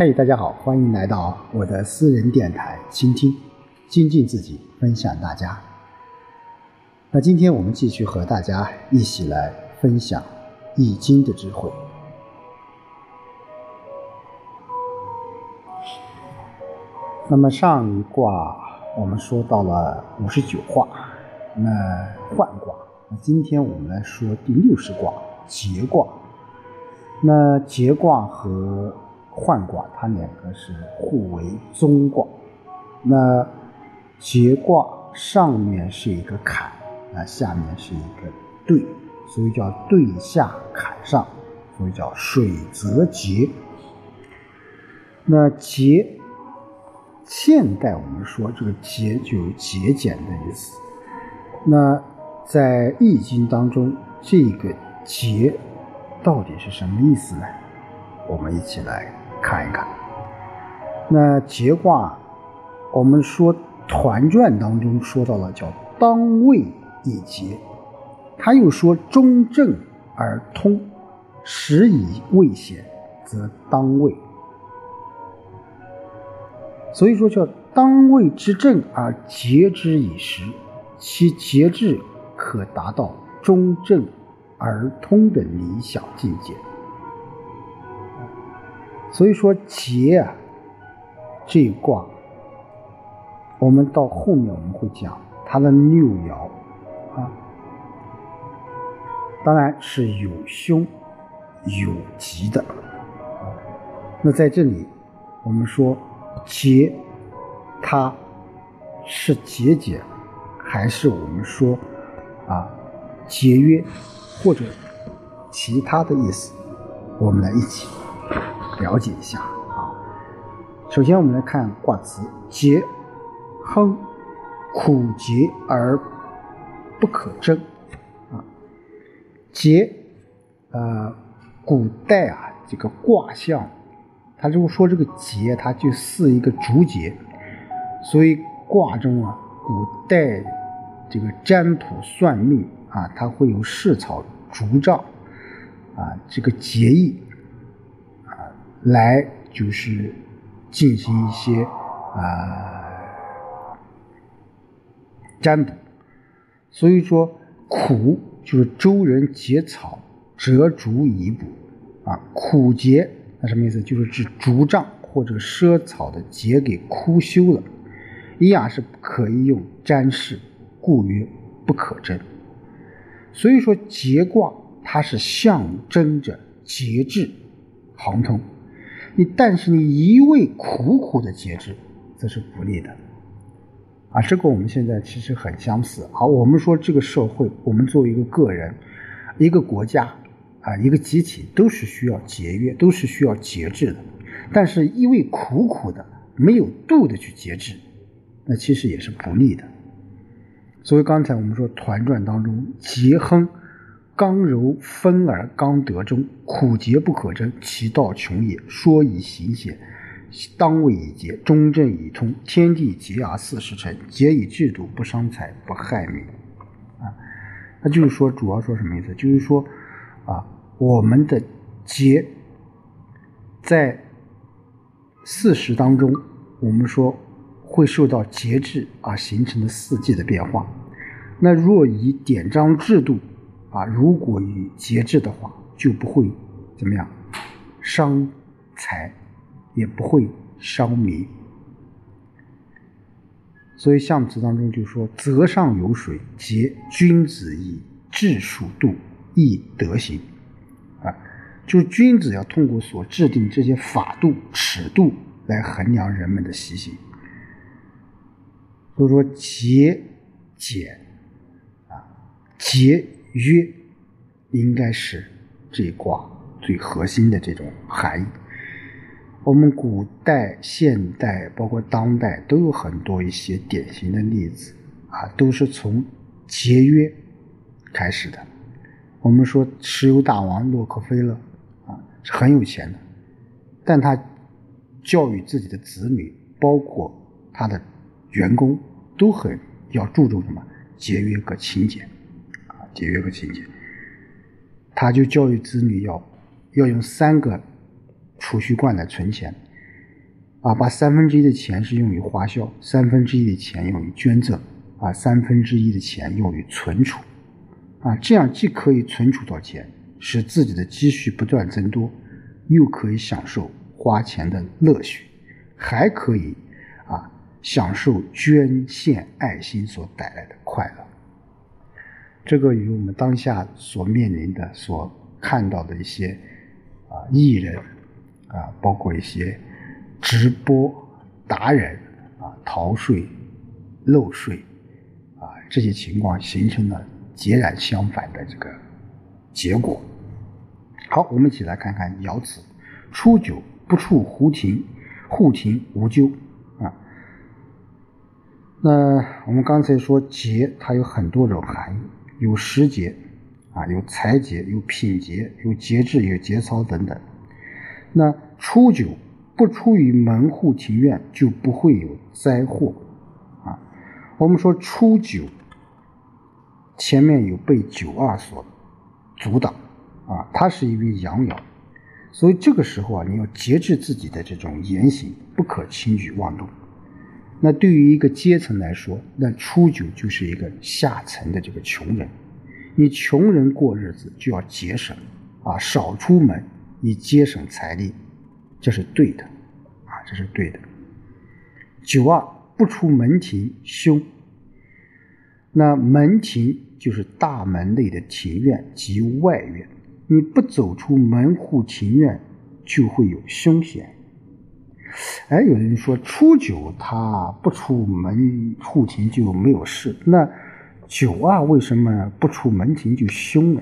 嘿，大家好，欢迎来到我的私人电台，倾听，精进自己，分享大家。那今天我们继续和大家一起来分享《易经》的智慧。那么上一卦我们说到了五十九卦，那换卦。那今天我们来说第六十卦节卦。那节卦和换卦，它两个是互为宗卦。那节卦上面是一个坎，那下面是一个兑，所以叫兑下坎上，所以叫水泽节。那节，现代我们说这个节就有节俭的意思。那在易经当中，这个节到底是什么意思呢？我们一起来看一看。那节卦，我们说团传当中说到了叫当位以节，他又说中正而通，时以未显，则当位。所以说叫当位之正而节之以时，其节制可达到中正而通的理想境界。所以说节啊，这一卦，我们到后面我们会讲它的六爻啊，当然是有凶有吉的。那在这里，我们说节，它是节俭，还是我们说啊节约，或者其他的意思？我们来一起。了解一下啊。首先，我们来看卦辞：桀，亨，苦桀而不可争。啊，桀，呃，古代啊，这个卦象，他如果说这个桀，它就似一个竹节，所以卦中啊，古代这个占卜算命啊，它会有市草竹杖啊，这个节义。来就是进行一些啊占卜，所以说苦就是周人结草折竹以补啊，苦节那什么意思？就是指竹杖或者赊草的节给枯休了，一样是可以用占筮，故曰不可争。所以说节卦它是象征着节制亨通。你但是你一味苦苦的节制，这是不利的，啊，这个我们现在其实很相似。好，我们说这个社会，我们作为一个个人、一个国家啊，一个集体，都是需要节约，都是需要节制的。但是，一味苦苦的、没有度的去节制，那其实也是不利的。所以刚才我们说团传当中节亨。刚柔分而刚得中，苦节不可争，其道穷也。说以行险，当位以节，中正以通，天地节而四时成，节以制度，不伤财，不害民。啊，那就是说，主要说什么意思？就是说，啊，我们的节在四时当中，我们说会受到节制而形成的四季的变化。那若以典章制度。啊，如果以节制的话，就不会怎么样伤财，也不会伤民。所以象辞当中就说：“泽上有水，节君子以治数度，亦德行。”啊，就是君子要通过所制定这些法度、尺度来衡量人们的习性。所以说，节俭啊，节。约应该是这卦最核心的这种含义。我们古代、现代，包括当代，都有很多一些典型的例子啊，都是从节约开始的。我们说石油大王洛克菲勒啊，是很有钱的，但他教育自己的子女，包括他的员工，都很要注重什么节约和勤俭。节约和勤俭，他就教育子女要要用三个储蓄罐来存钱，啊，把三分之一的钱是用于花销，三分之一的钱用于捐赠，啊，三分之一的钱用于存储，啊，这样既可以存储到钱，使自己的积蓄不断增多，又可以享受花钱的乐趣，还可以啊享受捐献爱心所带来的。这个与我们当下所面临的、所看到的一些啊艺人啊，包括一些直播达人啊逃税、漏税啊这些情况形成了截然相反的这个结果。好，我们一起来看看爻辞：初九，不触胡庭，户庭无咎啊。那我们刚才说节，它有很多种含义。有时节，啊，有财节，有品节，有节制，有节操等等。那初九不出于门户庭院，就不会有灾祸，啊。我们说初九前面有被九二所阻挡，啊，它是一位阳爻，所以这个时候啊，你要节制自己的这种言行，不可轻举妄动。那对于一个阶层来说，那初九就是一个下层的这个穷人。你穷人过日子就要节省，啊，少出门以节省财力，这是对的，啊，这是对的。九二不出门庭凶。那门庭就是大门内的庭院及外院，你不走出门户庭院，就会有凶险。哎，有人说初九他不出门户庭就没有事，那九二为什么不出门庭就凶呢？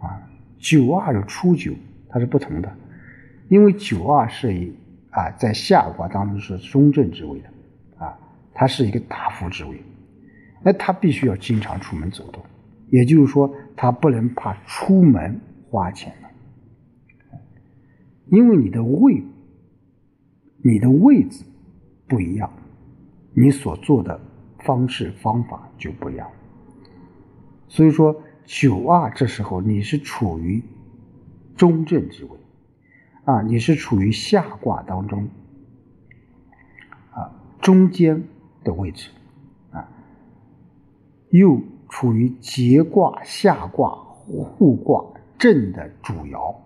啊，九二的初九它是不同的，因为九二是以啊在下卦当中是中正之位的，啊，它是一个大夫之位，那他必须要经常出门走动，也就是说他不能怕出门花钱，因为你的胃。你的位置不一样，你所做的方式方法就不一样。所以说，九二这时候你是处于中正之位，啊，你是处于下卦当中啊中间的位置，啊，又处于节卦下卦互卦正的主爻，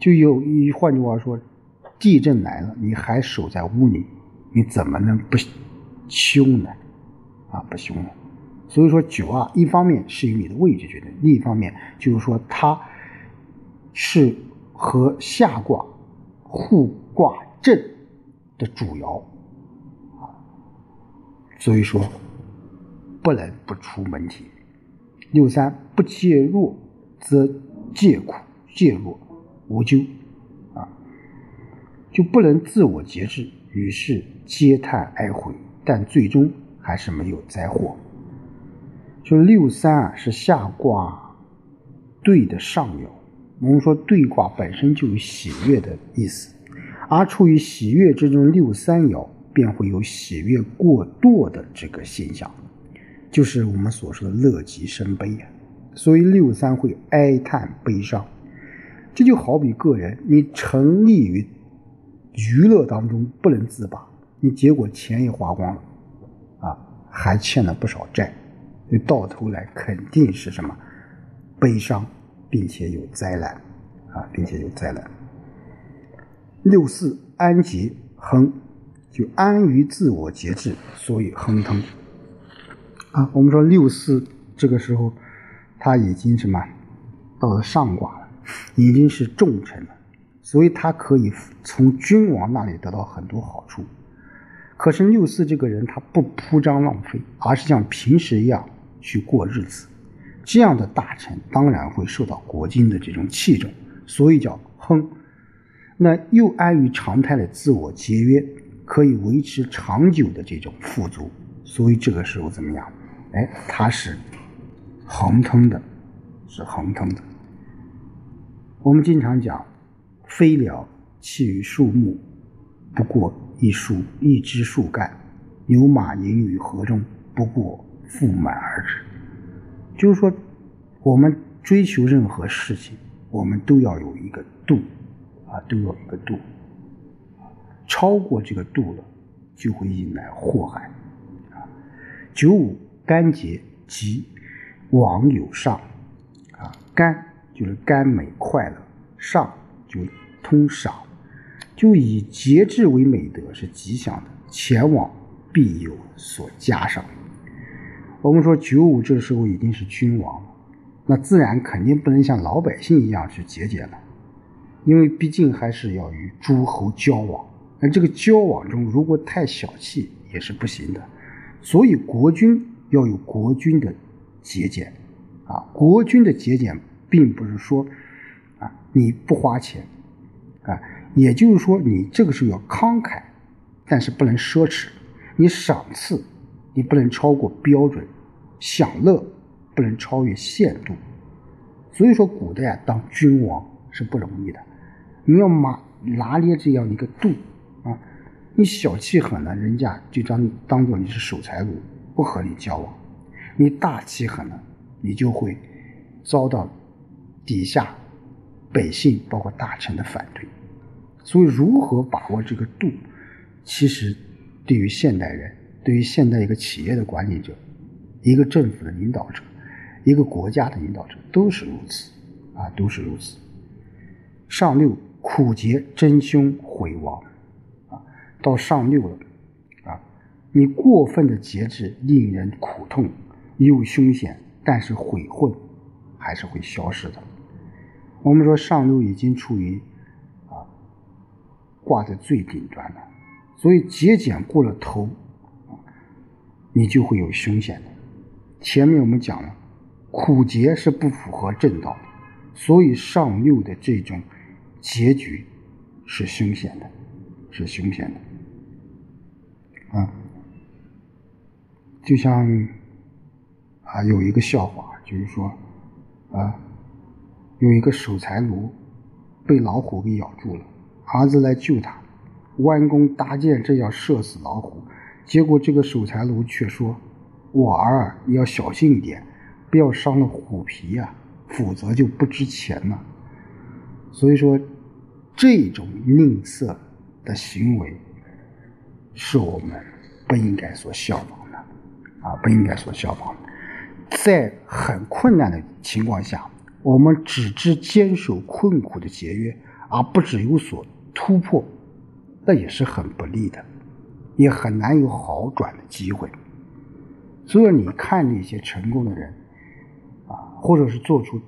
就有一换句话说。地震来了，你还守在屋里，你怎么能不凶呢？啊，不凶呢。所以说九二，一方面是由你的位置决定，另一方面就是说它是和下卦互卦震的主爻啊，所以说不能不出门庭。六三不介弱则戒苦，戒弱无咎。就不能自我节制，于是嗟叹哀悔，但最终还是没有灾祸。就六三啊，是下卦兑的上爻。我们说兑卦本身就有喜悦的意思，而处于喜悦之中，六三爻便会有喜悦过度的这个现象，就是我们所说的乐极生悲啊。所以六三会哀叹悲伤，这就好比个人你沉溺于。娱乐当中不能自拔，你结果钱也花光了，啊，还欠了不少债，你到头来肯定是什么悲伤，并且有灾难，啊，并且有灾难。六四安节亨，就安于自我节制，所以亨通。啊，我们说六四这个时候他已经什么到了上卦了，已经是重臣了。所以他可以从君王那里得到很多好处，可是六四这个人他不铺张浪费，而是像平时一样去过日子，这样的大臣当然会受到国君的这种器重，所以叫亨。那又安于常态的自我节约，可以维持长久的这种富足，所以这个时候怎么样？哎，他是亨通的，是亨通的。我们经常讲。飞鸟栖于树木，不过一树一枝树干；牛马盈于河中，不过覆满而止。就是说，我们追求任何事情，我们都要有一个度，啊，都要一个度。超过这个度了，就会引来祸害。啊，九五肝结即往有上，啊，肝就是肝美快乐，上就通赏，就以节制为美德是吉祥的，前往必有所加上。我们说九五这时候已经是君王了，那自然肯定不能像老百姓一样去节俭了，因为毕竟还是要与诸侯交往。那这个交往中，如果太小气也是不行的，所以国君要有国君的节俭，啊，国君的节俭并不是说，你不花钱，啊，也就是说你这个时候要慷慨，但是不能奢侈，你赏赐，你不能超过标准，享乐不能超越限度，所以说古代啊，当君王是不容易的，你要拿拿捏这样一个度。啊，你小气狠了，人家就当当做你是守财奴，不和你交往；你大气狠了，你就会遭到底下百姓包括大臣的反对。所以，如何把握这个度，其实对于现代人，对于现代一个企业的管理者，一个政府的领导者，一个国家的领导者，都是如此啊，都是如此。上六苦节真凶毁亡啊。到上六了，啊，你过分的节制令人苦痛，有凶险，但是悔恨还是会消失的。我们说上六已经处于啊挂在最顶端了，所以节俭过了头，你就会有凶险的。前面我们讲了，苦节是不符合正道的，所以上六的这种结局是凶险的，是凶险的。啊，就像啊，有一个笑话，就是说，啊，有一个守财奴被老虎给咬住了，儿子来救他，弯弓搭箭，正要射死老虎，结果这个守财奴却说：“我儿你要小心一点，不要伤了虎皮呀，否则就不值钱了。”所以说，这种吝啬的行为。是我们不应该所效仿的，啊，不应该所效仿的。在很困难的情况下，我们只知坚守困苦的节约，而不只有所突破，那也是很不利的，也很难有好转的机会。所以，你看那些成功的人，啊，或者是做出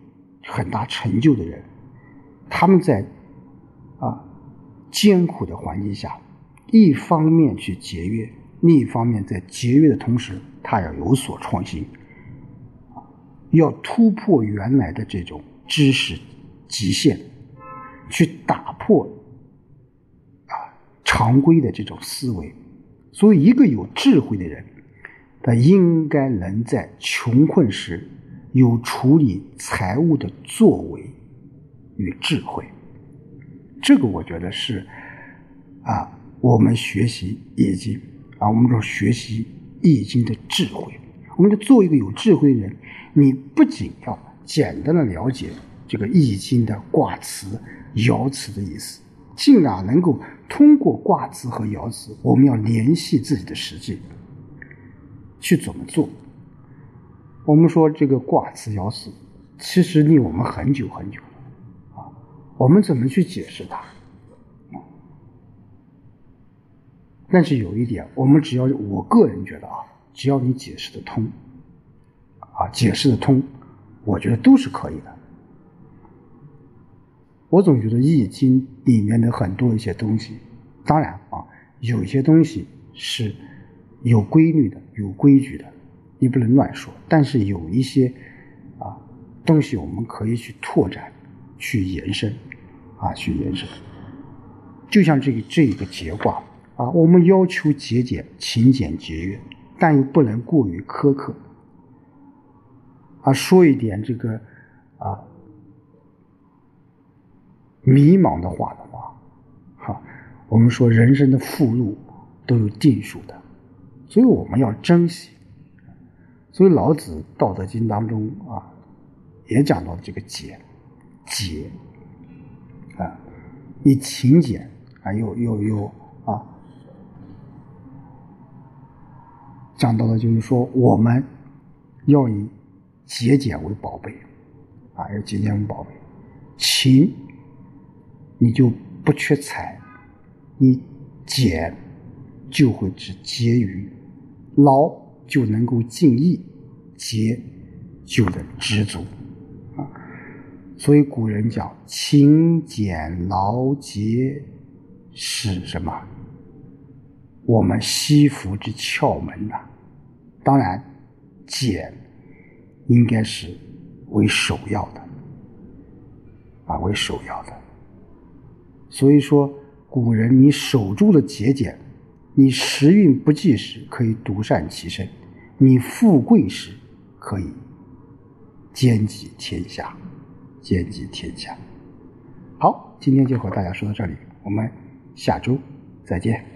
很大成就的人，他们在啊艰苦的环境下。一方面去节约，另一方面在节约的同时，他要有所创新，要突破原来的这种知识极限，去打破啊常规的这种思维。所以，一个有智慧的人，他应该能在穷困时有处理财务的作为与智慧。这个，我觉得是啊。我们学习易经啊，我们说学习易经的智慧。我们就做一个有智慧的人，你不仅要简单的了解这个易经的卦辞、爻辞的意思，进而能够通过卦辞和爻辞，我们要联系自己的实际去怎么做。我们说这个卦辞、爻辞，其实离我们很久很久了啊，我们怎么去解释它？但是有一点，我们只要我个人觉得啊，只要你解释的通，啊，解释的通，我觉得都是可以的。我总觉得《易经》里面的很多一些东西，当然啊，有一些东西是有规律的、有规矩的，你不能乱说。但是有一些啊东西，我们可以去拓展、去延伸，啊，去延伸。就像这个这一个节卦。啊，我们要求节俭、勤俭节约，但又不能过于苛刻。啊，说一点这个啊迷茫的话的话，哈，我们说人生的富路都有定数的，所以我们要珍惜。所以老子《道德经》当中啊，也讲到这个节，节啊，你勤俭啊，又又又讲到的就是说，我们要以节俭为宝贝，啊，要节俭为宝贝。勤，你就不缺财；你俭，就会知节余；劳就能够尽意；节就能知足。啊，所以古人讲勤俭劳节是什么？我们惜福之窍门呐。当然，俭应该是为首要的，啊，为首要的。所以说，古人你守住了节俭，你时运不济时可以独善其身，你富贵时可以兼济天下，兼济天下。好，今天就和大家说到这里，我们下周再见。